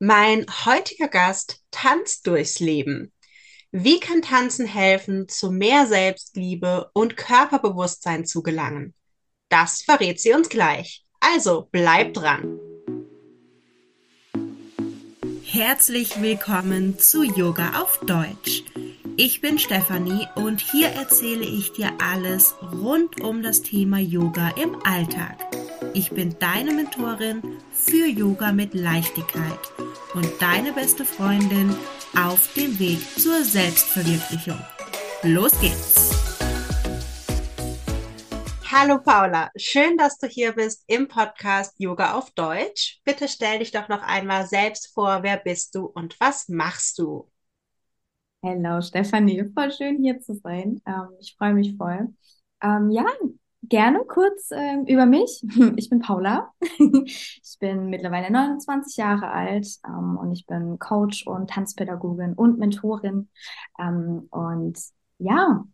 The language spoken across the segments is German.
Mein heutiger Gast tanzt durchs Leben. Wie kann Tanzen helfen, zu mehr Selbstliebe und Körperbewusstsein zu gelangen? Das verrät sie uns gleich. Also bleibt dran. Herzlich willkommen zu Yoga auf Deutsch. Ich bin Stefanie und hier erzähle ich dir alles rund um das Thema Yoga im Alltag. Ich bin deine Mentorin für Yoga mit Leichtigkeit und deine beste Freundin auf dem Weg zur Selbstverwirklichung. Los geht's! Hallo Paula, schön, dass du hier bist im Podcast Yoga auf Deutsch. Bitte stell dich doch noch einmal selbst vor, wer bist du und was machst du? Hallo Stefanie, voll schön hier zu sein. Ähm, ich freue mich voll. Ähm, ja, Gerne kurz ähm, über mich. Ich bin Paula. ich bin mittlerweile 29 Jahre alt ähm, und ich bin Coach und Tanzpädagogin und Mentorin. Ähm, und ja,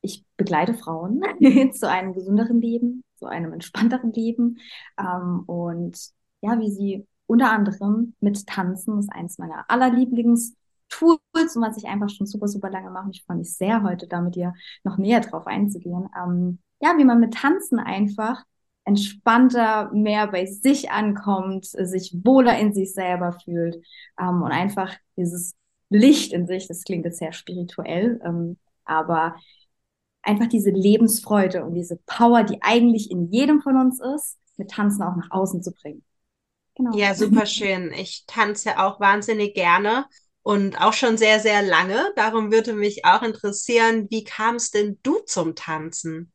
ich begleite Frauen zu einem gesünderen Leben, zu einem entspannteren Leben. Ähm, und ja, wie sie unter anderem mit Tanzen ist eins meiner allerlieblings Tools und was ich einfach schon super, super lange mache. Ich freue mich sehr, heute da mit dir noch näher drauf einzugehen. Ähm, ja, wie man mit Tanzen einfach entspannter, mehr bei sich ankommt, sich wohler in sich selber fühlt ähm, und einfach dieses Licht in sich, das klingt jetzt sehr spirituell, ähm, aber einfach diese Lebensfreude und diese Power, die eigentlich in jedem von uns ist, mit Tanzen auch nach außen zu bringen. Genau. Ja, super schön. Ich tanze auch wahnsinnig gerne und auch schon sehr, sehr lange. Darum würde mich auch interessieren, wie kamst denn du zum Tanzen?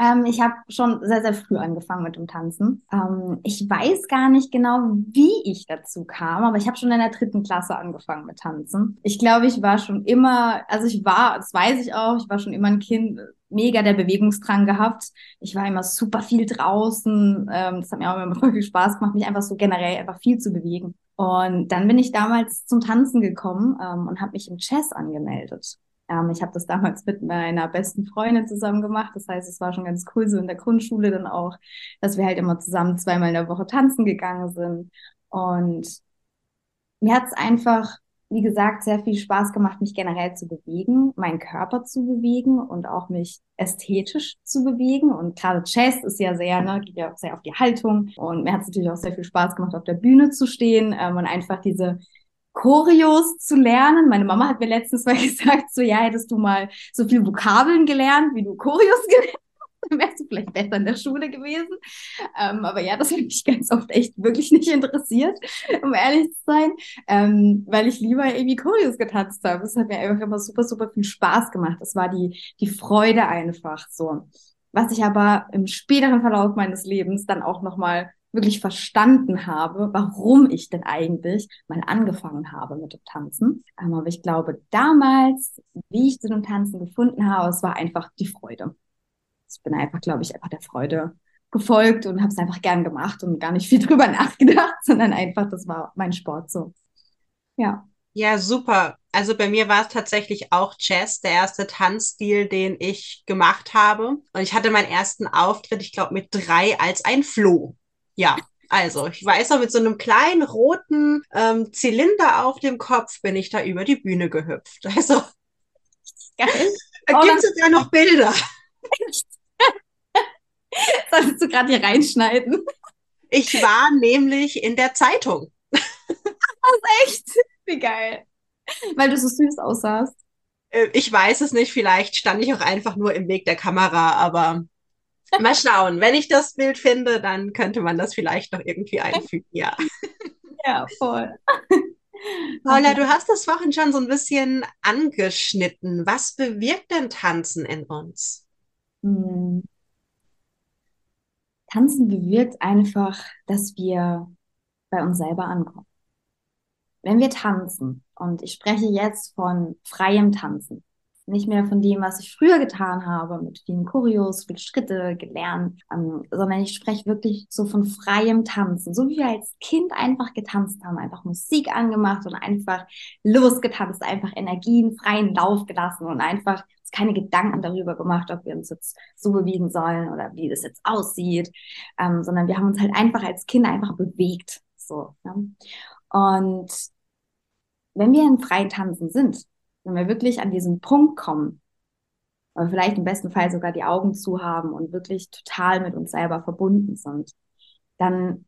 Ähm, ich habe schon sehr, sehr früh angefangen mit dem Tanzen. Ähm, ich weiß gar nicht genau, wie ich dazu kam, aber ich habe schon in der dritten Klasse angefangen mit Tanzen. Ich glaube, ich war schon immer, also ich war, das weiß ich auch, ich war schon immer ein Kind, mega der Bewegungsdrang gehabt. Ich war immer super viel draußen. Ähm, das hat mir auch immer voll viel Spaß gemacht, mich einfach so generell einfach viel zu bewegen. Und dann bin ich damals zum Tanzen gekommen ähm, und habe mich im Chess angemeldet. Ähm, ich habe das damals mit meiner besten Freundin zusammen gemacht. Das heißt, es war schon ganz cool, so in der Grundschule dann auch, dass wir halt immer zusammen zweimal in der Woche tanzen gegangen sind. Und mir hat es einfach, wie gesagt, sehr viel Spaß gemacht, mich generell zu bewegen, meinen Körper zu bewegen und auch mich ästhetisch zu bewegen. Und gerade Chess ist ja sehr, ne, geht ja auch sehr auf die Haltung. Und mir hat es natürlich auch sehr viel Spaß gemacht, auf der Bühne zu stehen ähm, und einfach diese Choreos zu lernen. Meine Mama hat mir letztens mal gesagt, so ja, hättest du mal so viel Vokabeln gelernt, wie du Choreos gelernt hast, dann wärst du vielleicht besser in der Schule gewesen. Ähm, aber ja, das hat mich ganz oft echt wirklich nicht interessiert, um ehrlich zu sein, ähm, weil ich lieber irgendwie Choreos getanzt habe. Es hat mir einfach immer super, super viel Spaß gemacht. Das war die, die Freude einfach so. Was ich aber im späteren Verlauf meines Lebens dann auch nochmal wirklich verstanden habe, warum ich denn eigentlich mal angefangen habe mit dem Tanzen. Ähm, aber ich glaube, damals, wie ich zu dem Tanzen gefunden habe, es war einfach die Freude. Ich bin einfach, glaube ich, einfach der Freude gefolgt und habe es einfach gern gemacht und gar nicht viel drüber nachgedacht, sondern einfach, das war mein Sport so. Ja. Ja, super. Also bei mir war es tatsächlich auch Jazz, der erste Tanzstil, den ich gemacht habe. Und ich hatte meinen ersten Auftritt, ich glaube, mit drei als ein Floh. Ja, also, ich weiß noch, mit so einem kleinen roten ähm, Zylinder auf dem Kopf bin ich da über die Bühne gehüpft. Also, Geil. da oh, gibt es sogar noch Bilder. Solltest du gerade hier reinschneiden? Ich war nämlich in der Zeitung. Das echt? Wie geil. Weil du so süß aussahst. Äh, ich weiß es nicht, vielleicht stand ich auch einfach nur im Weg der Kamera, aber Mal schauen. Wenn ich das Bild finde, dann könnte man das vielleicht noch irgendwie einfügen, ja. Ja, voll. Paula, du hast das vorhin schon so ein bisschen angeschnitten. Was bewirkt denn Tanzen in uns? Hm. Tanzen bewirkt einfach, dass wir bei uns selber ankommen. Wenn wir tanzen, und ich spreche jetzt von freiem Tanzen, nicht mehr von dem, was ich früher getan habe, mit vielen Choreos, viele Schritte gelernt, ähm, sondern ich spreche wirklich so von freiem Tanzen, so wie wir als Kind einfach getanzt haben, einfach Musik angemacht und einfach losgetanzt, einfach Energien freien Lauf gelassen und einfach keine Gedanken darüber gemacht, ob wir uns jetzt so bewegen sollen oder wie das jetzt aussieht, ähm, sondern wir haben uns halt einfach als Kinder einfach bewegt. So, ne? Und wenn wir in freien Tanzen sind, wenn wir wirklich an diesen Punkt kommen, oder vielleicht im besten Fall sogar die Augen zu haben und wirklich total mit uns selber verbunden sind, dann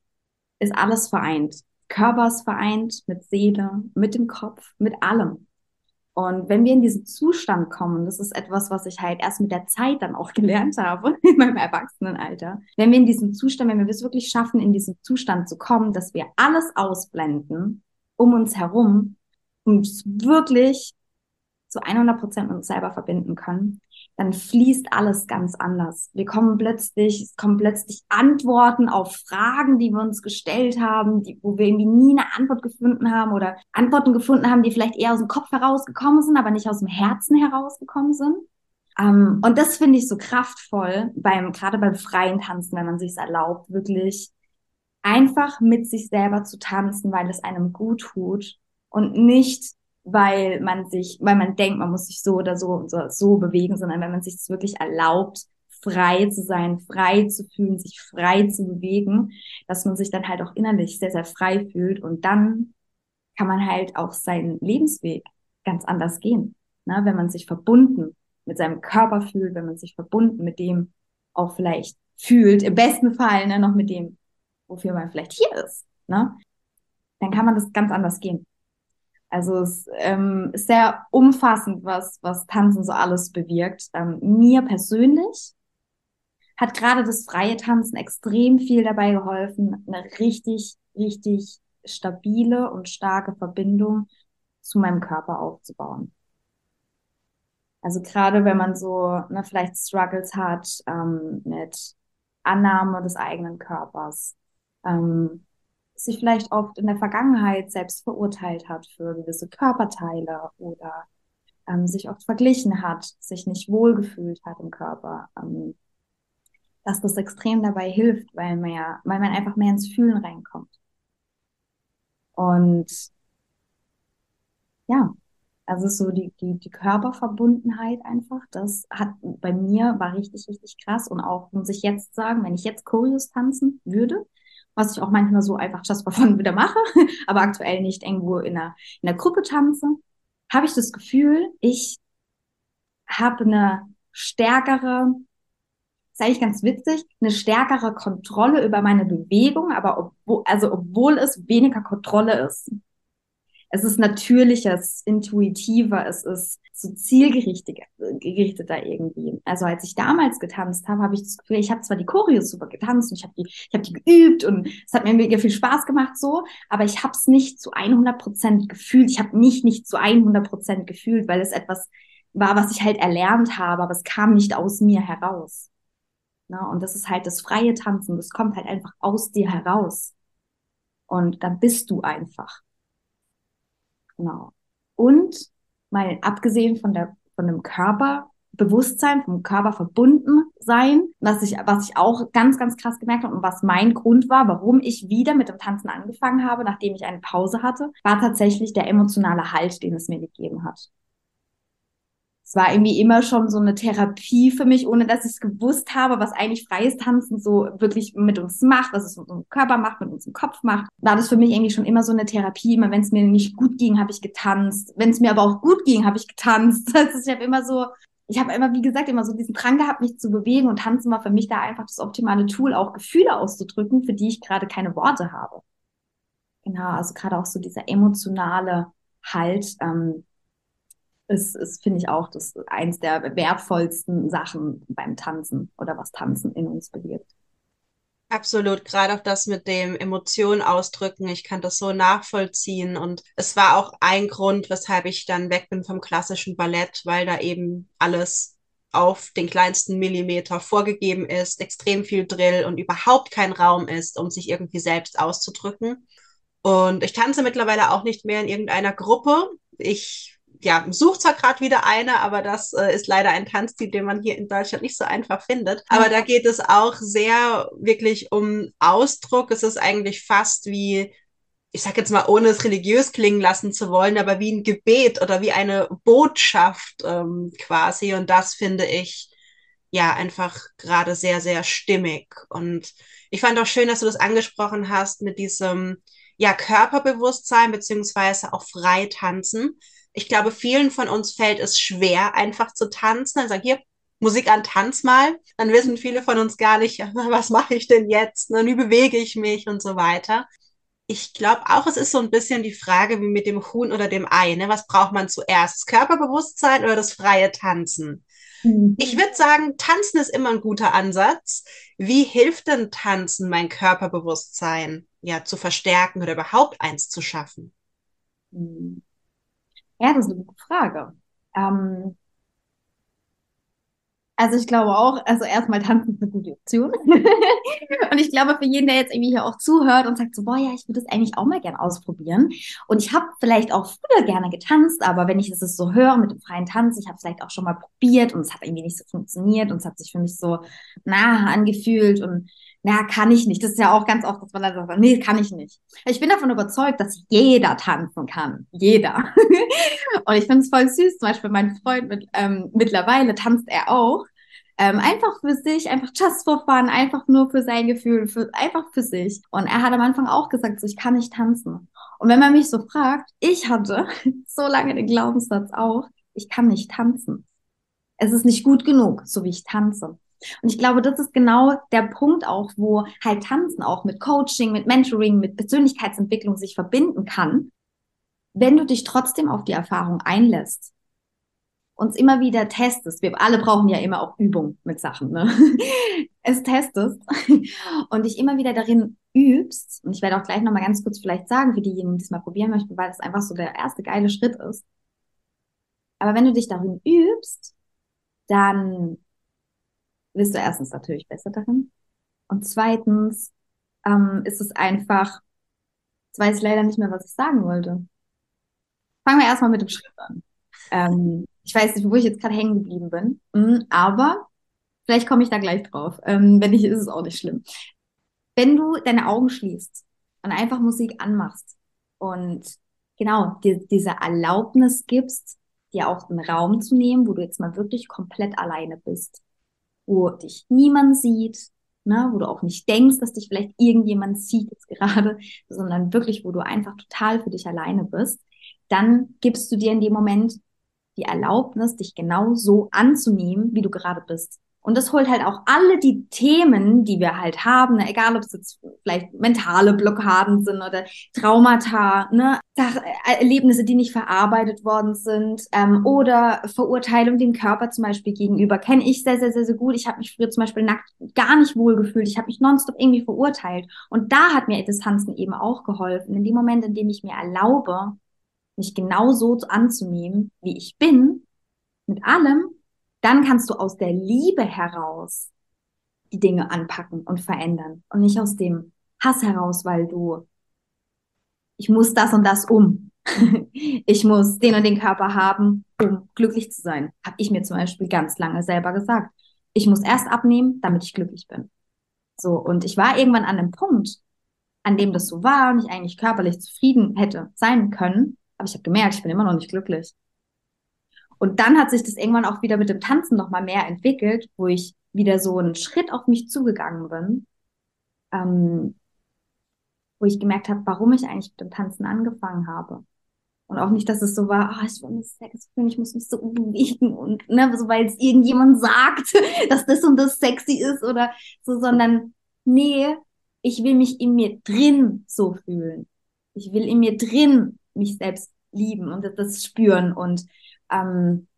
ist alles vereint. Körper ist vereint mit Seele, mit dem Kopf, mit allem. Und wenn wir in diesen Zustand kommen, das ist etwas, was ich halt erst mit der Zeit dann auch gelernt habe, in meinem Erwachsenenalter. Wenn wir in diesem Zustand, wenn wir es wirklich schaffen, in diesen Zustand zu kommen, dass wir alles ausblenden um uns herum und wirklich zu 100 Prozent mit uns selber verbinden können, dann fließt alles ganz anders. Wir kommen plötzlich, es kommen plötzlich Antworten auf Fragen, die wir uns gestellt haben, die, wo wir irgendwie nie eine Antwort gefunden haben oder Antworten gefunden haben, die vielleicht eher aus dem Kopf herausgekommen sind, aber nicht aus dem Herzen herausgekommen sind. Ähm, und das finde ich so kraftvoll beim, gerade beim freien Tanzen, wenn man sich erlaubt, wirklich einfach mit sich selber zu tanzen, weil es einem gut tut und nicht weil man sich, weil man denkt, man muss sich so oder so so, so bewegen, sondern wenn man sich es wirklich erlaubt, frei zu sein, frei zu fühlen, sich frei zu bewegen, dass man sich dann halt auch innerlich sehr, sehr frei fühlt und dann kann man halt auch seinen Lebensweg ganz anders gehen. Ne? Wenn man sich verbunden mit seinem Körper fühlt, wenn man sich verbunden mit dem auch vielleicht fühlt, im besten Fall ne, noch mit dem, wofür man vielleicht hier ist, ne? dann kann man das ganz anders gehen. Also es ähm, ist sehr umfassend, was, was Tanzen so alles bewirkt. Ähm, mir persönlich hat gerade das freie Tanzen extrem viel dabei geholfen, eine richtig, richtig stabile und starke Verbindung zu meinem Körper aufzubauen. Also gerade wenn man so ne, vielleicht Struggles hat ähm, mit Annahme des eigenen Körpers, ähm, sich vielleicht oft in der Vergangenheit selbst verurteilt hat für gewisse Körperteile oder ähm, sich oft verglichen hat, sich nicht wohlgefühlt hat im Körper, ähm, dass das extrem dabei hilft, weil man ja, weil man einfach mehr ins Fühlen reinkommt. Und ja, also so die, die, die Körperverbundenheit einfach, das hat bei mir war richtig, richtig krass. Und auch muss ich jetzt sagen, wenn ich jetzt Choreos tanzen würde, was ich auch manchmal so einfach for fun wieder mache, aber aktuell nicht irgendwo in einer, in einer Gruppe tanze, habe ich das Gefühl, ich habe eine stärkere, ist eigentlich ganz witzig, eine stärkere Kontrolle über meine Bewegung, aber obwohl, also obwohl es weniger Kontrolle ist es ist natürlicher, es ist intuitiver, es ist so zielgerichteter irgendwie. Also als ich damals getanzt habe, habe ich das Gefühl, ich habe zwar die Choreos super getanzt und ich habe die, ich habe die geübt und es hat mir mega viel Spaß gemacht so, aber ich habe es nicht zu 100 Prozent gefühlt. Ich habe mich nicht zu 100 Prozent gefühlt, weil es etwas war, was ich halt erlernt habe, aber es kam nicht aus mir heraus. Na, und das ist halt das freie Tanzen, das kommt halt einfach aus dir heraus. Und dann bist du einfach. Genau. Und mal abgesehen von der, von dem Körperbewusstsein, vom Körper verbunden sein, was ich, was ich auch ganz, ganz krass gemerkt habe und was mein Grund war, warum ich wieder mit dem Tanzen angefangen habe, nachdem ich eine Pause hatte, war tatsächlich der emotionale Halt, den es mir gegeben hat es war irgendwie immer schon so eine Therapie für mich, ohne dass ich es gewusst habe, was eigentlich freies Tanzen so wirklich mit uns macht, was es mit unserem Körper macht, mit unserem Kopf macht. War das für mich irgendwie schon immer so eine Therapie. Immer wenn es mir nicht gut ging, habe ich getanzt. Wenn es mir aber auch gut ging, habe ich getanzt. Also ich habe immer so, ich habe immer, wie gesagt, immer so diesen Drang gehabt, mich zu bewegen und tanzen war für mich da einfach das optimale Tool, auch Gefühle auszudrücken, für die ich gerade keine Worte habe. Genau, also gerade auch so dieser emotionale Halt, ähm, ist, ist finde ich auch, das eins der wertvollsten Sachen beim Tanzen oder was Tanzen in uns bewirkt. Absolut, gerade auch das mit dem Emotionen ausdrücken. Ich kann das so nachvollziehen. Und es war auch ein Grund, weshalb ich dann weg bin vom klassischen Ballett, weil da eben alles auf den kleinsten Millimeter vorgegeben ist, extrem viel Drill und überhaupt kein Raum ist, um sich irgendwie selbst auszudrücken. Und ich tanze mittlerweile auch nicht mehr in irgendeiner Gruppe. Ich ja, sucht zwar gerade wieder eine, aber das äh, ist leider ein Tanzstil, den man hier in Deutschland nicht so einfach findet. Aber da geht es auch sehr wirklich um Ausdruck. Es ist eigentlich fast wie, ich sag jetzt mal, ohne es religiös klingen lassen zu wollen, aber wie ein Gebet oder wie eine Botschaft ähm, quasi. Und das finde ich ja einfach gerade sehr, sehr stimmig. Und ich fand auch schön, dass du das angesprochen hast mit diesem, ja, Körperbewusstsein beziehungsweise auch frei tanzen. Ich glaube, vielen von uns fällt es schwer, einfach zu tanzen. Also hier, Musik an, tanz mal. Dann wissen viele von uns gar nicht, was mache ich denn jetzt? Ne? Wie bewege ich mich und so weiter. Ich glaube auch, es ist so ein bisschen die Frage wie mit dem Huhn oder dem Ei. Ne? Was braucht man zuerst? Das Körperbewusstsein oder das freie Tanzen? Mhm. Ich würde sagen, Tanzen ist immer ein guter Ansatz. Wie hilft denn Tanzen, mein Körperbewusstsein ja zu verstärken oder überhaupt eins zu schaffen? Mhm. Ja, das ist eine gute Frage. Ähm, also ich glaube auch, also erstmal tanzen ist eine gute Option. und ich glaube, für jeden, der jetzt irgendwie hier auch zuhört und sagt so, boah, ja, ich würde das eigentlich auch mal gerne ausprobieren. Und ich habe vielleicht auch früher gerne getanzt, aber wenn ich das so höre mit dem freien Tanz, ich habe vielleicht auch schon mal probiert und es hat irgendwie nicht so funktioniert und es hat sich für mich so nah angefühlt und na, kann ich nicht. Das ist ja auch ganz oft, dass man dann sagt, nee, kann ich nicht. Ich bin davon überzeugt, dass jeder tanzen kann. Jeder. und ich finde es voll süß. Zum Beispiel mein Freund mit, ähm, mittlerweile tanzt er auch. Ähm, einfach für sich, einfach just for fun, einfach nur für sein Gefühl, für, einfach für sich. Und er hat am Anfang auch gesagt, so, ich kann nicht tanzen. Und wenn man mich so fragt, ich hatte so lange den Glaubenssatz auch, ich kann nicht tanzen. Es ist nicht gut genug, so wie ich tanze. Und ich glaube, das ist genau der Punkt auch, wo halt Tanzen auch mit Coaching, mit Mentoring, mit Persönlichkeitsentwicklung sich verbinden kann, wenn du dich trotzdem auf die Erfahrung einlässt uns immer wieder testest. Wir alle brauchen ja immer auch Übung mit Sachen, ne? es testest und dich immer wieder darin übst. Und ich werde auch gleich nochmal ganz kurz vielleicht sagen, für diejenigen, die es mal probieren möchten, weil es einfach so der erste geile Schritt ist. Aber wenn du dich darin übst, dann wirst du erstens natürlich besser darin. Und zweitens ähm, ist es einfach, jetzt weiß ich leider nicht mehr, was ich sagen wollte. Fangen wir erstmal mit dem Schritt an. Ähm, ich weiß nicht, wo ich jetzt gerade hängen geblieben bin, mhm, aber vielleicht komme ich da gleich drauf. Ähm, wenn nicht, ist es auch nicht schlimm. Wenn du deine Augen schließt und einfach Musik anmachst und genau dir diese Erlaubnis gibst, dir auch einen Raum zu nehmen, wo du jetzt mal wirklich komplett alleine bist, wo dich niemand sieht, ne, wo du auch nicht denkst, dass dich vielleicht irgendjemand sieht jetzt gerade, sondern wirklich, wo du einfach total für dich alleine bist, dann gibst du dir in dem Moment die Erlaubnis, dich genau so anzunehmen, wie du gerade bist. Und das holt halt auch alle die Themen, die wir halt haben, ne, egal ob es jetzt vielleicht mentale Blockaden sind oder Traumata, ne, äh, Erlebnisse, die nicht verarbeitet worden sind ähm, oder Verurteilung dem Körper zum Beispiel gegenüber, kenne ich sehr, sehr, sehr, sehr gut. Ich habe mich früher zum Beispiel nackt gar nicht wohl gefühlt. Ich habe mich nonstop irgendwie verurteilt. Und da hat mir Distanzen eben auch geholfen. In dem Moment, in dem ich mir erlaube, mich genau so anzunehmen, wie ich bin, mit allem, dann kannst du aus der Liebe heraus die Dinge anpacken und verändern und nicht aus dem Hass heraus, weil du, ich muss das und das um. ich muss den und den Körper haben, um glücklich zu sein. Habe ich mir zum Beispiel ganz lange selber gesagt. Ich muss erst abnehmen, damit ich glücklich bin. So, und ich war irgendwann an einem Punkt, an dem das so war und ich eigentlich körperlich zufrieden hätte sein können. Aber ich habe gemerkt, ich bin immer noch nicht glücklich. Und dann hat sich das irgendwann auch wieder mit dem Tanzen noch mal mehr entwickelt, wo ich wieder so einen Schritt auf mich zugegangen bin, ähm, wo ich gemerkt habe, warum ich eigentlich mit dem Tanzen angefangen habe. Und auch nicht, dass es so war, oh, ich will mich Sex fühlen, ich muss mich so bewegen und ne, so weil es irgendjemand sagt, dass das und das sexy ist oder so, sondern nee, ich will mich in mir drin so fühlen. Ich will in mir drin mich selbst lieben und das spüren und ähm,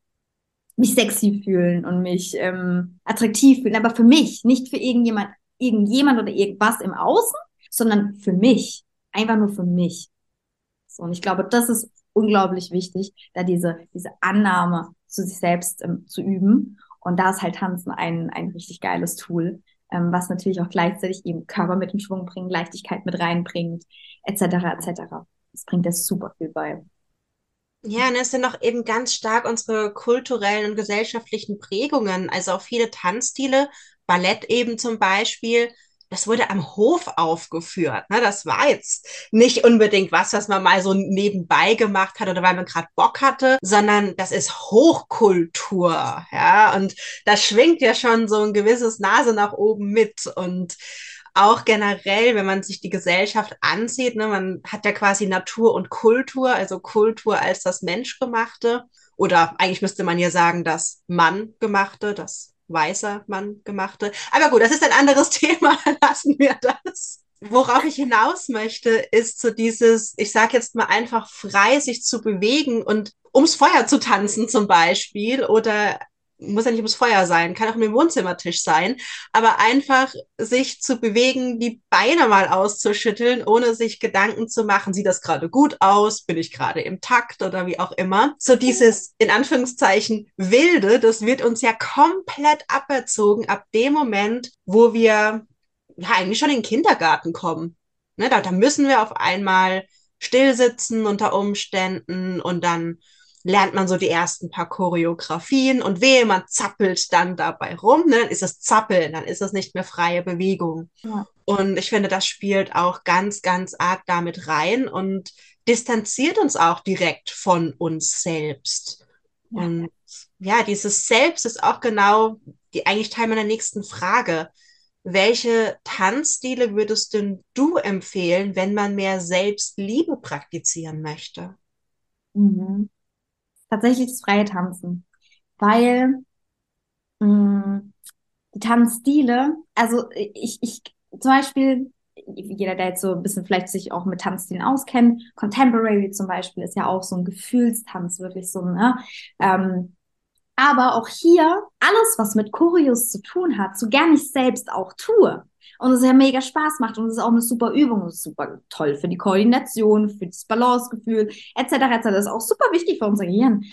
mich sexy fühlen und mich ähm, attraktiv fühlen, aber für mich, nicht für irgendjemand, irgendjemand oder irgendwas im Außen, sondern für mich, einfach nur für mich. So, und ich glaube, das ist unglaublich wichtig, da diese diese Annahme zu sich selbst ähm, zu üben. Und da ist halt Tanzen ein ein richtig geiles Tool, ähm, was natürlich auch gleichzeitig eben Körper mit in Schwung bringt, Leichtigkeit mit reinbringt, etc. etc. Das bringt das super viel bei. Ja, und es sind auch eben ganz stark unsere kulturellen und gesellschaftlichen Prägungen. Also auch viele Tanzstile, Ballett eben zum Beispiel, das wurde am Hof aufgeführt. Ne? Das war jetzt nicht unbedingt was, was man mal so nebenbei gemacht hat oder weil man gerade Bock hatte, sondern das ist Hochkultur. Ja, und das schwingt ja schon so ein gewisses Nase nach oben mit. Und auch generell, wenn man sich die Gesellschaft ansieht, ne, man hat ja quasi Natur und Kultur, also Kultur als das Menschgemachte. Oder eigentlich müsste man ja sagen, das Manngemachte, das weiße Manngemachte. Aber gut, das ist ein anderes Thema, lassen wir das. Worauf ich hinaus möchte, ist so dieses, ich sage jetzt mal einfach frei, sich zu bewegen und ums Feuer zu tanzen zum Beispiel oder muss ja nicht ums Feuer sein, kann auch mit dem Wohnzimmertisch sein, aber einfach sich zu bewegen, die Beine mal auszuschütteln, ohne sich Gedanken zu machen, sieht das gerade gut aus, bin ich gerade im Takt oder wie auch immer. So dieses in Anführungszeichen wilde, das wird uns ja komplett aberzogen ab dem Moment, wo wir ja eigentlich schon in den Kindergarten kommen. Ne, da, da müssen wir auf einmal still sitzen unter Umständen und dann lernt man so die ersten paar Choreografien und wehe, man zappelt dann dabei rum, ne, dann ist es Zappeln, dann ist es nicht mehr freie Bewegung. Ja. Und ich finde, das spielt auch ganz, ganz arg damit rein und distanziert uns auch direkt von uns selbst. Ja. Und ja, dieses Selbst ist auch genau die eigentlich Teil meiner nächsten Frage. Welche Tanzstile würdest denn du empfehlen, wenn man mehr Selbstliebe praktizieren möchte? Mhm tatsächlich das freie Tanzen, weil mh, mm, die Tanzstile, also ich, ich zum Beispiel, jeder, der jetzt so ein bisschen vielleicht sich auch mit Tanzstilen auskennt, Contemporary zum Beispiel ist ja auch so ein Gefühlstanz, wirklich so, ne? Ähm, aber auch hier alles, was mit Choreos zu tun hat, so gern ich selbst auch tue. Und es ja mega Spaß macht und es ist auch eine super Übung, ist super toll für die Koordination, für das Balancegefühl, etc. etc. Das ist auch super wichtig für unser Gehirn.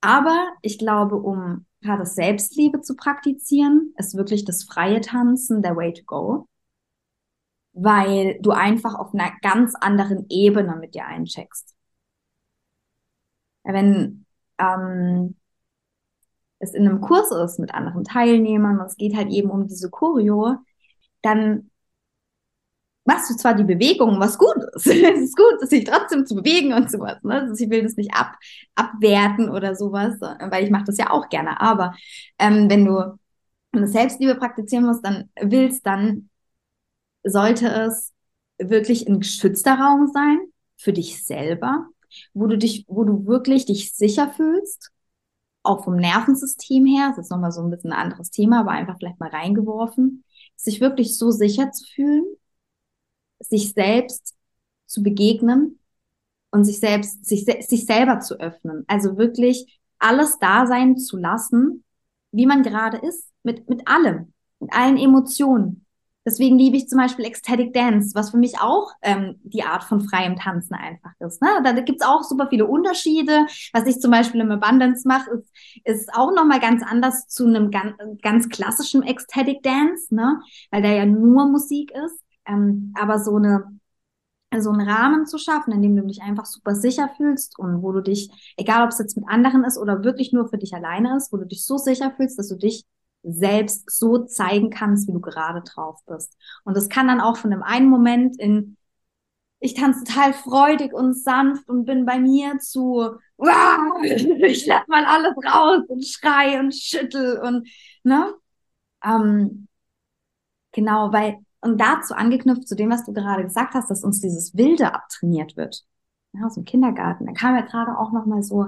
Aber ich glaube, um gerade Selbstliebe zu praktizieren, ist wirklich das freie Tanzen der Way to go. Weil du einfach auf einer ganz anderen Ebene mit dir eincheckst. Wenn ähm, es in einem Kurs ist mit anderen Teilnehmern und es geht halt eben um diese Choreo, dann machst du zwar die Bewegung, was gut ist. es ist gut, sich trotzdem zu bewegen und sowas. Ne? Also ich will das nicht ab, abwerten oder sowas, weil ich mache das ja auch gerne. Aber ähm, wenn du eine Selbstliebe praktizieren musst, dann willst, dann sollte es wirklich ein geschützter Raum sein für dich selber, wo du dich, wo du wirklich dich sicher fühlst, auch vom Nervensystem her. Das ist nochmal so ein bisschen ein anderes Thema, aber einfach vielleicht mal reingeworfen sich wirklich so sicher zu fühlen, sich selbst zu begegnen und sich selbst, sich, sich selber zu öffnen. Also wirklich alles da sein zu lassen, wie man gerade ist, mit, mit allem, mit allen Emotionen. Deswegen liebe ich zum Beispiel Ecstatic Dance, was für mich auch ähm, die Art von freiem Tanzen einfach ist. Ne? Da gibt's auch super viele Unterschiede. Was ich zum Beispiel im Abundance mache, ist, ist auch nochmal ganz anders zu einem ganz, ganz klassischen Ecstatic Dance, ne? weil der ja nur Musik ist. Ähm, aber so eine so einen Rahmen zu schaffen, in dem du dich einfach super sicher fühlst und wo du dich, egal ob es jetzt mit anderen ist oder wirklich nur für dich alleine ist, wo du dich so sicher fühlst, dass du dich selbst so zeigen kannst, wie du gerade drauf bist. Und das kann dann auch von dem einen Moment in, ich tanze total freudig und sanft und bin bei mir zu, wow, ich lass mal alles raus und schrei und schüttel und, ne? Ähm, genau, weil, und dazu angeknüpft zu dem, was du gerade gesagt hast, dass uns dieses Wilde abtrainiert wird. Ja, aus dem Kindergarten. Da kam ja gerade auch noch mal so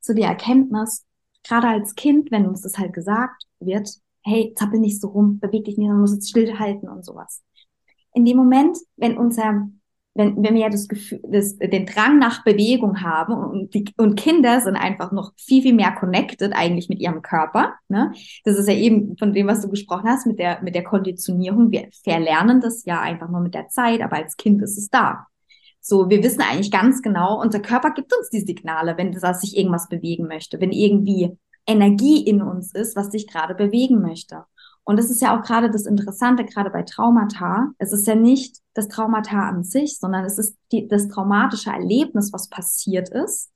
zu der Erkenntnis, gerade als Kind, wenn uns das halt gesagt wird, hey, zappel nicht so rum, beweg dich nicht, man muss jetzt stillhalten und sowas. In dem Moment, wenn unser, wenn, wenn wir ja das Gefühl, das, den Drang nach Bewegung haben und, die, und Kinder sind einfach noch viel, viel mehr connected eigentlich mit ihrem Körper, ne? Das ist ja eben von dem, was du gesprochen hast, mit der, mit der Konditionierung. Wir verlernen das ja einfach nur mit der Zeit, aber als Kind ist es da. So, wir wissen eigentlich ganz genau, unser Körper gibt uns die Signale, wenn das sich irgendwas bewegen möchte, wenn irgendwie Energie in uns ist, was sich gerade bewegen möchte. Und das ist ja auch gerade das Interessante, gerade bei Traumata. Es ist ja nicht das Traumata an sich, sondern es ist die, das traumatische Erlebnis, was passiert ist,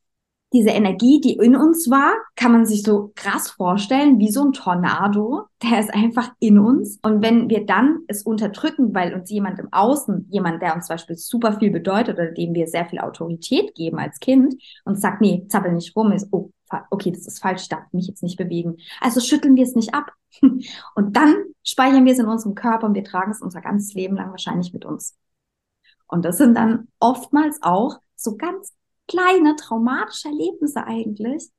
diese Energie, die in uns war, kann man sich so krass vorstellen, wie so ein Tornado. Der ist einfach in uns. Und wenn wir dann es unterdrücken, weil uns jemand im Außen, jemand, der uns zum Beispiel super viel bedeutet oder dem wir sehr viel Autorität geben als Kind und sagt, nee, zappel nicht rum, ist, oh, okay, das ist falsch, ich darf mich jetzt nicht bewegen. Also schütteln wir es nicht ab. Und dann speichern wir es in unserem Körper und wir tragen es unser ganzes Leben lang wahrscheinlich mit uns. Und das sind dann oftmals auch so ganz kleine traumatische Erlebnisse eigentlich,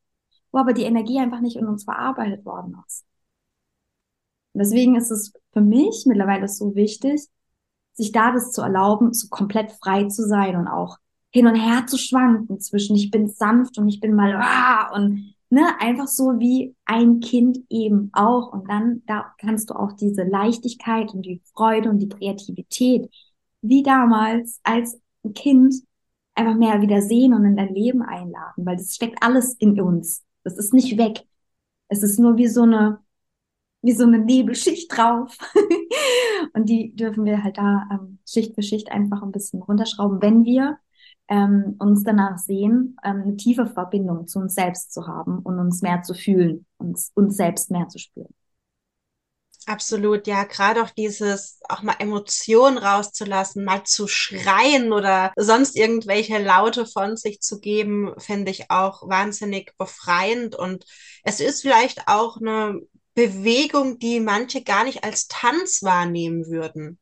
wo aber die Energie einfach nicht in uns verarbeitet worden ist. Und deswegen ist es für mich mittlerweile so wichtig, sich da das zu erlauben, so komplett frei zu sein und auch hin und her zu schwanken zwischen ich bin sanft und ich bin mal ah, und ne, einfach so wie ein Kind eben auch. Und dann da kannst du auch diese Leichtigkeit und die Freude und die Kreativität wie damals als Kind einfach mehr wieder sehen und in dein Leben einladen, weil das steckt alles in uns. Das ist nicht weg. Es ist nur wie so eine, wie so eine Nebelschicht drauf. und die dürfen wir halt da ähm, Schicht für Schicht einfach ein bisschen runterschrauben, wenn wir ähm, uns danach sehen, ähm, eine tiefe Verbindung zu uns selbst zu haben und uns mehr zu fühlen, uns, uns selbst mehr zu spüren. Absolut, ja, gerade auch dieses, auch mal Emotionen rauszulassen, mal zu schreien oder sonst irgendwelche Laute von sich zu geben, finde ich auch wahnsinnig befreiend. Und es ist vielleicht auch eine Bewegung, die manche gar nicht als Tanz wahrnehmen würden.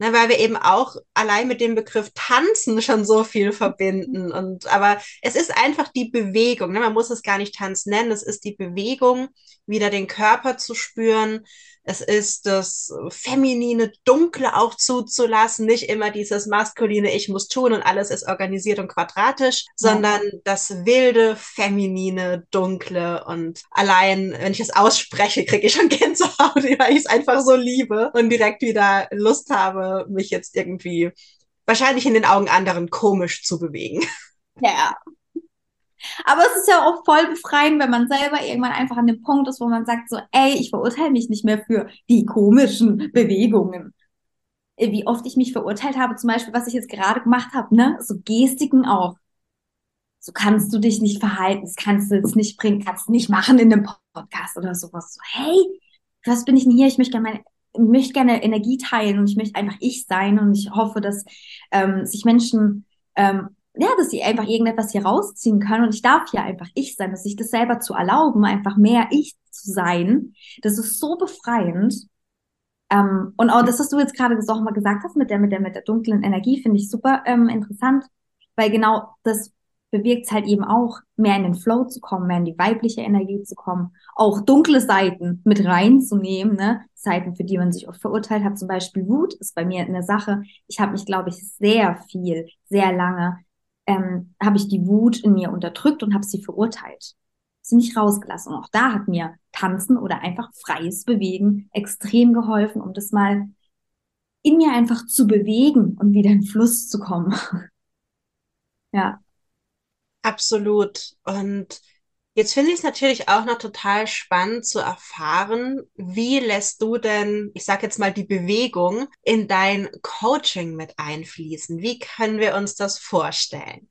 Ne, weil wir eben auch allein mit dem Begriff tanzen schon so viel verbinden. Und aber es ist einfach die Bewegung. Ne? Man muss es gar nicht Tanz nennen. Es ist die Bewegung, wieder den Körper zu spüren, es ist das feminine Dunkle auch zuzulassen, nicht immer dieses maskuline Ich muss tun und alles ist organisiert und quadratisch, ja. sondern das wilde, feminine, dunkle und allein, wenn ich es ausspreche, kriege ich schon Gänsehaut, weil ich es einfach so liebe und direkt wieder Lust habe, mich jetzt irgendwie wahrscheinlich in den Augen anderen komisch zu bewegen. Ja, aber es ist ja auch voll befreiend, wenn man selber irgendwann einfach an dem Punkt ist, wo man sagt so, ey, ich verurteile mich nicht mehr für die komischen Bewegungen. Wie oft ich mich verurteilt habe, zum Beispiel, was ich jetzt gerade gemacht habe, ne? So Gestiken auch. So kannst du dich nicht verhalten, das kannst du jetzt nicht bringen, kannst du nicht machen in einem Podcast oder sowas. So, hey, was bin ich denn hier? Ich möchte gerne ich möchte gerne Energie teilen und ich möchte einfach ich sein und ich hoffe, dass ähm, sich Menschen ähm, ja, dass sie einfach irgendetwas hier rausziehen können und ich darf hier einfach ich sein, dass sich das selber zu erlauben, einfach mehr ich zu sein, das ist so befreiend. Ähm, und auch das, was du jetzt gerade auch mal gesagt hast mit der, mit der, mit der dunklen Energie, finde ich super ähm, interessant, weil genau das bewirkt es halt eben auch, mehr in den Flow zu kommen, mehr in die weibliche Energie zu kommen, auch dunkle Seiten mit reinzunehmen, ne? Seiten, für die man sich oft verurteilt hat, zum Beispiel Wut ist bei mir eine Sache. Ich habe mich, glaube ich, sehr viel, sehr lange ähm, habe ich die Wut in mir unterdrückt und habe sie verurteilt. Sie nicht rausgelassen. Und auch da hat mir Tanzen oder einfach freies Bewegen extrem geholfen, um das mal in mir einfach zu bewegen und wieder in Fluss zu kommen. ja. Absolut. Und Jetzt finde ich es natürlich auch noch total spannend zu erfahren, wie lässt du denn, ich sage jetzt mal, die Bewegung in dein Coaching mit einfließen? Wie können wir uns das vorstellen?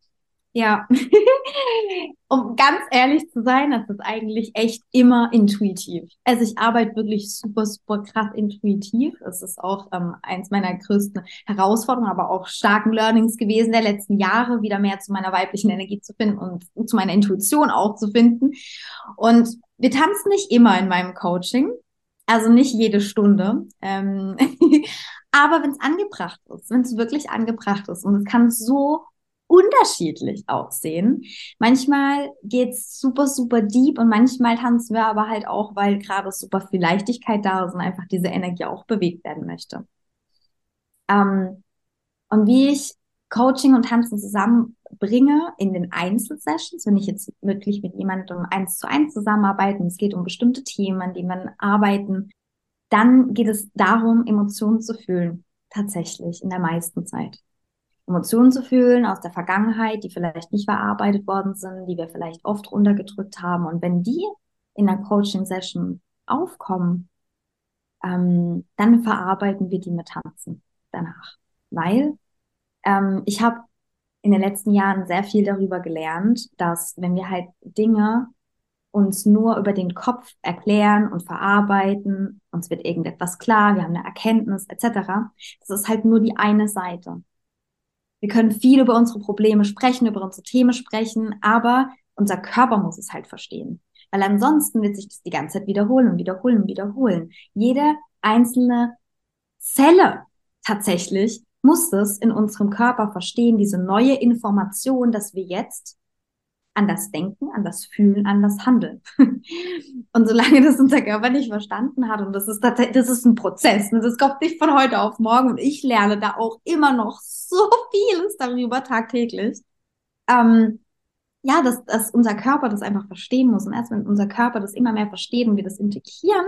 Ja, um ganz ehrlich zu sein, das ist eigentlich echt immer intuitiv. Also ich arbeite wirklich super, super krass intuitiv. Es ist auch ähm, eins meiner größten Herausforderungen, aber auch starken Learnings gewesen der letzten Jahre, wieder mehr zu meiner weiblichen Energie zu finden und zu meiner Intuition auch zu finden. Und wir tanzen nicht immer in meinem Coaching, also nicht jede Stunde. Ähm aber wenn es angebracht ist, wenn es wirklich angebracht ist und es kann so unterschiedlich aussehen. Manchmal geht's super, super deep und manchmal tanzen wir aber halt auch, weil gerade super viel Leichtigkeit da ist und einfach diese Energie auch bewegt werden möchte. Ähm, und wie ich Coaching und Tanzen zusammenbringe in den Einzelsessions, wenn ich jetzt wirklich mit jemandem eins zu eins zusammenarbeite, und es geht um bestimmte Themen, an denen wir arbeiten, dann geht es darum, Emotionen zu fühlen. Tatsächlich, in der meisten Zeit. Emotionen zu fühlen aus der Vergangenheit, die vielleicht nicht verarbeitet worden sind, die wir vielleicht oft runtergedrückt haben. Und wenn die in der Coaching-Session aufkommen, ähm, dann verarbeiten wir die mit Tanzen danach. Weil ähm, ich habe in den letzten Jahren sehr viel darüber gelernt, dass wenn wir halt Dinge uns nur über den Kopf erklären und verarbeiten, uns wird irgendetwas klar, wir haben eine Erkenntnis etc., das ist halt nur die eine Seite. Wir können viel über unsere Probleme sprechen, über unsere Themen sprechen, aber unser Körper muss es halt verstehen. Weil ansonsten wird sich das die ganze Zeit wiederholen und wiederholen und wiederholen. Jede einzelne Zelle tatsächlich muss es in unserem Körper verstehen, diese neue Information, dass wir jetzt anders denken, anders fühlen, anders handeln. und solange das unser Körper nicht verstanden hat, und das ist tatsächlich, das ist ein Prozess, ne? das kommt nicht von heute auf morgen, und ich lerne da auch immer noch so vieles darüber tagtäglich. Ähm, ja, dass, dass unser Körper das einfach verstehen muss. Und erst wenn unser Körper das immer mehr versteht und wir das integrieren,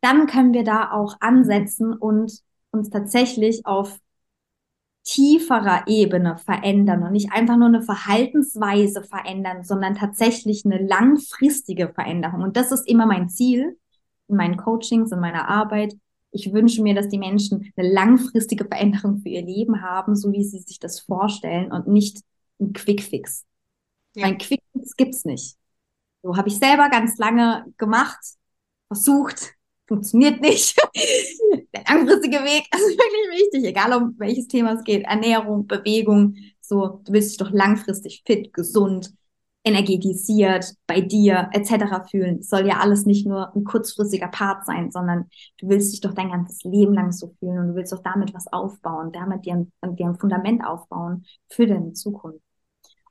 dann können wir da auch ansetzen und uns tatsächlich auf tieferer Ebene verändern und nicht einfach nur eine Verhaltensweise verändern, sondern tatsächlich eine langfristige Veränderung. Und das ist immer mein Ziel in meinen Coachings, in meiner Arbeit. Ich wünsche mir, dass die Menschen eine langfristige Veränderung für ihr Leben haben, so wie sie sich das vorstellen und nicht ein Quickfix. Ja. Ein Quickfix gibt's nicht. So habe ich selber ganz lange gemacht, versucht, funktioniert nicht. Der langfristige Weg ist wirklich wichtig, egal um welches Thema es geht. Ernährung, Bewegung, so, du willst dich doch langfristig fit, gesund, energetisiert, bei dir, etc. fühlen. Es soll ja alles nicht nur ein kurzfristiger Part sein, sondern du willst dich doch dein ganzes Leben lang so fühlen und du willst doch damit was aufbauen, damit dir ein, dir ein Fundament aufbauen für deine Zukunft.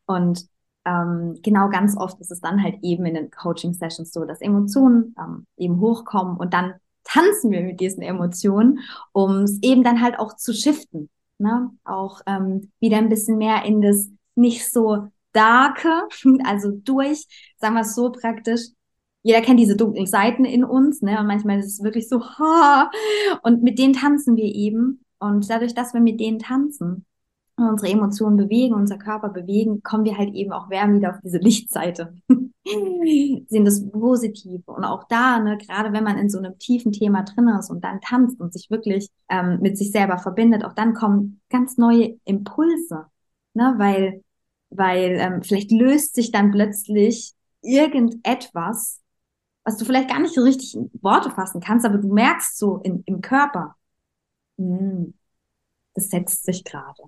Und ähm, genau ganz oft ist es dann halt eben in den Coaching-Sessions so, dass Emotionen ähm, eben hochkommen und dann tanzen wir mit diesen Emotionen, um es eben dann halt auch zu shiften. Ne? Auch ähm, wieder ein bisschen mehr in das nicht so darke, also durch, sagen wir es so praktisch, jeder kennt diese dunklen Seiten in uns, ne? Und manchmal ist es wirklich so, ha, und mit denen tanzen wir eben. Und dadurch, dass wir mit denen tanzen, unsere Emotionen bewegen, unser Körper bewegen, kommen wir halt eben auch wärmer wieder auf diese Lichtseite. Sehen das Positive. Und auch da, ne, gerade wenn man in so einem tiefen Thema drin ist und dann tanzt und sich wirklich ähm, mit sich selber verbindet, auch dann kommen ganz neue Impulse. Ne, weil, weil ähm, vielleicht löst sich dann plötzlich irgendetwas, was du vielleicht gar nicht so richtig in Worte fassen kannst, aber du merkst so in, im Körper, mh, hm, das setzt sich gerade.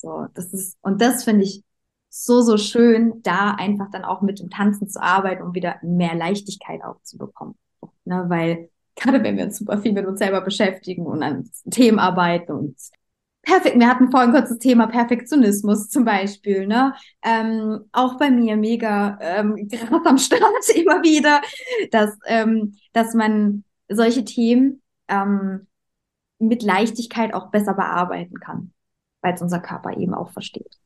So, das ist, und das finde ich so, so schön, da einfach dann auch mit dem Tanzen zu arbeiten, um wieder mehr Leichtigkeit auch zu bekommen. Ne, weil gerade wenn wir uns super viel mit uns selber beschäftigen und an Themen arbeiten und perfekt, wir hatten vorhin kurz das Thema Perfektionismus zum Beispiel, ne? Ähm, auch bei mir mega ähm, gerade am Start immer wieder, dass, ähm, dass man solche Themen ähm, mit Leichtigkeit auch besser bearbeiten kann weil es unser Körper eben auch versteht.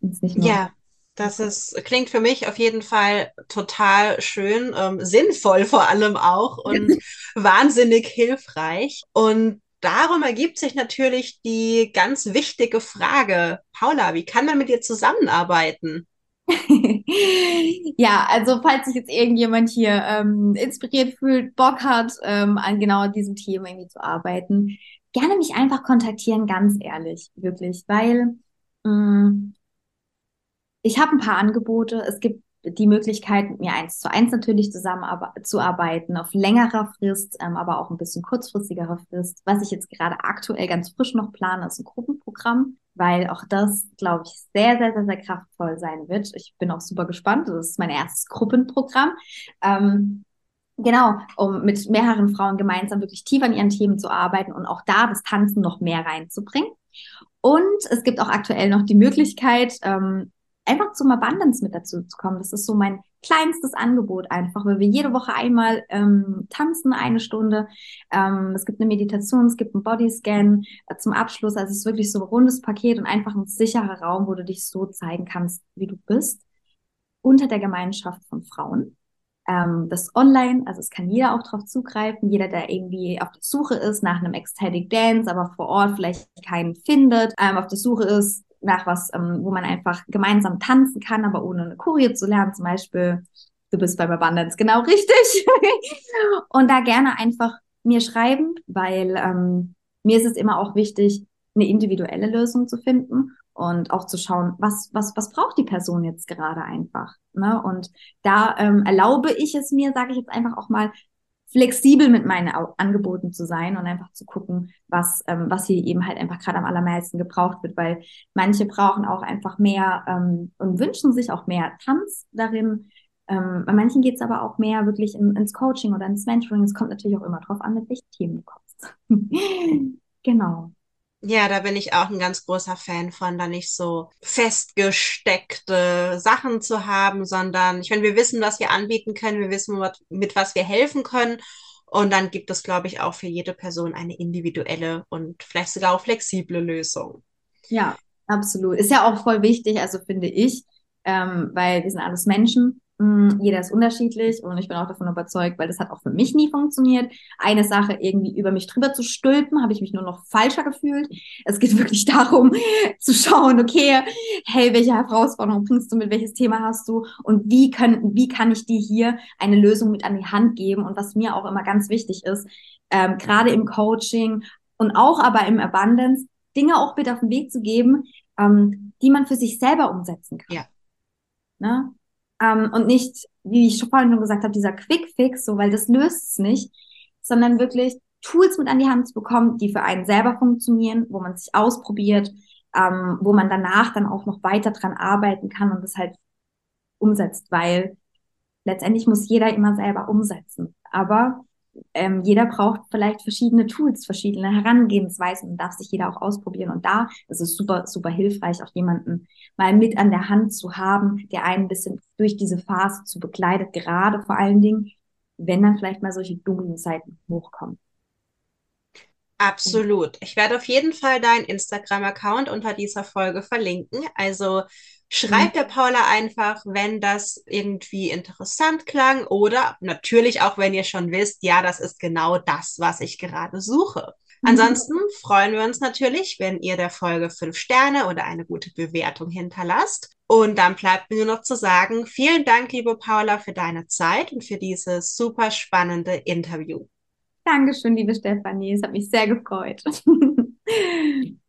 ja, das ist, klingt für mich auf jeden Fall total schön, ähm, sinnvoll vor allem auch und wahnsinnig hilfreich. Und darum ergibt sich natürlich die ganz wichtige Frage, Paula, wie kann man mit dir zusammenarbeiten? ja, also falls sich jetzt irgendjemand hier ähm, inspiriert fühlt, Bock hat, ähm, an genau diesem Thema irgendwie zu arbeiten, gerne mich einfach kontaktieren, ganz ehrlich, wirklich, weil mh, mm, ich habe ein paar Angebote. Es gibt die Möglichkeit, mit mir eins zu eins natürlich zusammenzuarbeiten, auf längerer Frist, ähm, aber auch ein bisschen kurzfristigerer Frist. Was ich jetzt gerade aktuell ganz frisch noch plane, ist ein Gruppenprogramm, weil auch das, glaube ich, sehr, sehr, sehr, sehr kraftvoll sein wird. Ich bin auch super gespannt. Das ist mein erstes Gruppenprogramm. Ähm, Genau, um mit mehreren Frauen gemeinsam wirklich tief an ihren Themen zu arbeiten und auch da das Tanzen noch mehr reinzubringen. Und es gibt auch aktuell noch die Möglichkeit, ähm, einfach zum Abundance mit dazu zu kommen. Das ist so mein kleinstes Angebot einfach, weil wir jede Woche einmal ähm, tanzen, eine Stunde. Ähm, es gibt eine Meditation, es gibt einen Bodyscan äh, zum Abschluss. Also es ist wirklich so ein rundes Paket und einfach ein sicherer Raum, wo du dich so zeigen kannst, wie du bist, unter der Gemeinschaft von Frauen ähm, das online, also es kann jeder auch drauf zugreifen, jeder, der irgendwie auf der Suche ist nach einem Ecstatic Dance, aber vor Ort vielleicht keinen findet, ähm, auf der Suche ist nach was, ähm, wo man einfach gemeinsam tanzen kann, aber ohne eine Kurie zu lernen, zum Beispiel. Du bist beim Abundance genau richtig. und da gerne einfach mir schreiben, weil ähm, mir ist es immer auch wichtig, eine individuelle Lösung zu finden und auch zu schauen, was, was, was braucht die Person jetzt gerade einfach. Ne? Und da ähm, erlaube ich es mir, sage ich jetzt einfach auch mal, flexibel mit meinen Angeboten zu sein und einfach zu gucken, was, ähm, was hier eben halt einfach gerade am allermeisten gebraucht wird, weil manche brauchen auch einfach mehr ähm, und wünschen sich auch mehr Tanz darin. Ähm, bei manchen geht es aber auch mehr wirklich in, ins Coaching oder ins Mentoring. Es kommt natürlich auch immer drauf an, mit welchen Themen du kommst. genau. Ja, da bin ich auch ein ganz großer Fan von, da nicht so festgesteckte Sachen zu haben, sondern ich meine, wir wissen, was wir anbieten können, wir wissen, mit was wir helfen können. Und dann gibt es, glaube ich, auch für jede Person eine individuelle und vielleicht sogar auch flexible Lösung. Ja, absolut. Ist ja auch voll wichtig, also finde ich, ähm, weil wir sind alles Menschen jeder ist unterschiedlich und ich bin auch davon überzeugt, weil das hat auch für mich nie funktioniert. Eine Sache irgendwie über mich drüber zu stülpen, habe ich mich nur noch falscher gefühlt. Es geht wirklich darum zu schauen, okay, hey, welche Herausforderung bringst du mit, welches Thema hast du und wie können, wie kann ich dir hier eine Lösung mit an die Hand geben? Und was mir auch immer ganz wichtig ist, ähm, gerade im Coaching und auch aber im Abundance, Dinge auch mit auf den Weg zu geben, ähm, die man für sich selber umsetzen kann. Ja. Ne? Ähm, und nicht, wie ich vorhin schon gesagt habe, dieser Quick Fix, so, weil das löst es nicht, sondern wirklich Tools mit an die Hand zu bekommen, die für einen selber funktionieren, wo man sich ausprobiert, ähm, wo man danach dann auch noch weiter dran arbeiten kann und das halt umsetzt, weil letztendlich muss jeder immer selber umsetzen. Aber ähm, jeder braucht vielleicht verschiedene Tools, verschiedene Herangehensweisen und darf sich jeder auch ausprobieren. Und da ist es super, super hilfreich, auch jemanden mal mit an der Hand zu haben, der einen ein bisschen durch diese Phase zu begleitet, gerade vor allen Dingen, wenn dann vielleicht mal solche dunklen Zeiten hochkommen. Absolut. Ich werde auf jeden Fall deinen Instagram-Account unter dieser Folge verlinken. Also Schreibt der Paula einfach, wenn das irgendwie interessant klang oder natürlich auch, wenn ihr schon wisst, ja, das ist genau das, was ich gerade suche. Mhm. Ansonsten freuen wir uns natürlich, wenn ihr der Folge fünf Sterne oder eine gute Bewertung hinterlasst. Und dann bleibt mir nur noch zu sagen, vielen Dank, liebe Paula, für deine Zeit und für dieses super spannende Interview. Dankeschön, liebe Stefanie. Es hat mich sehr gefreut.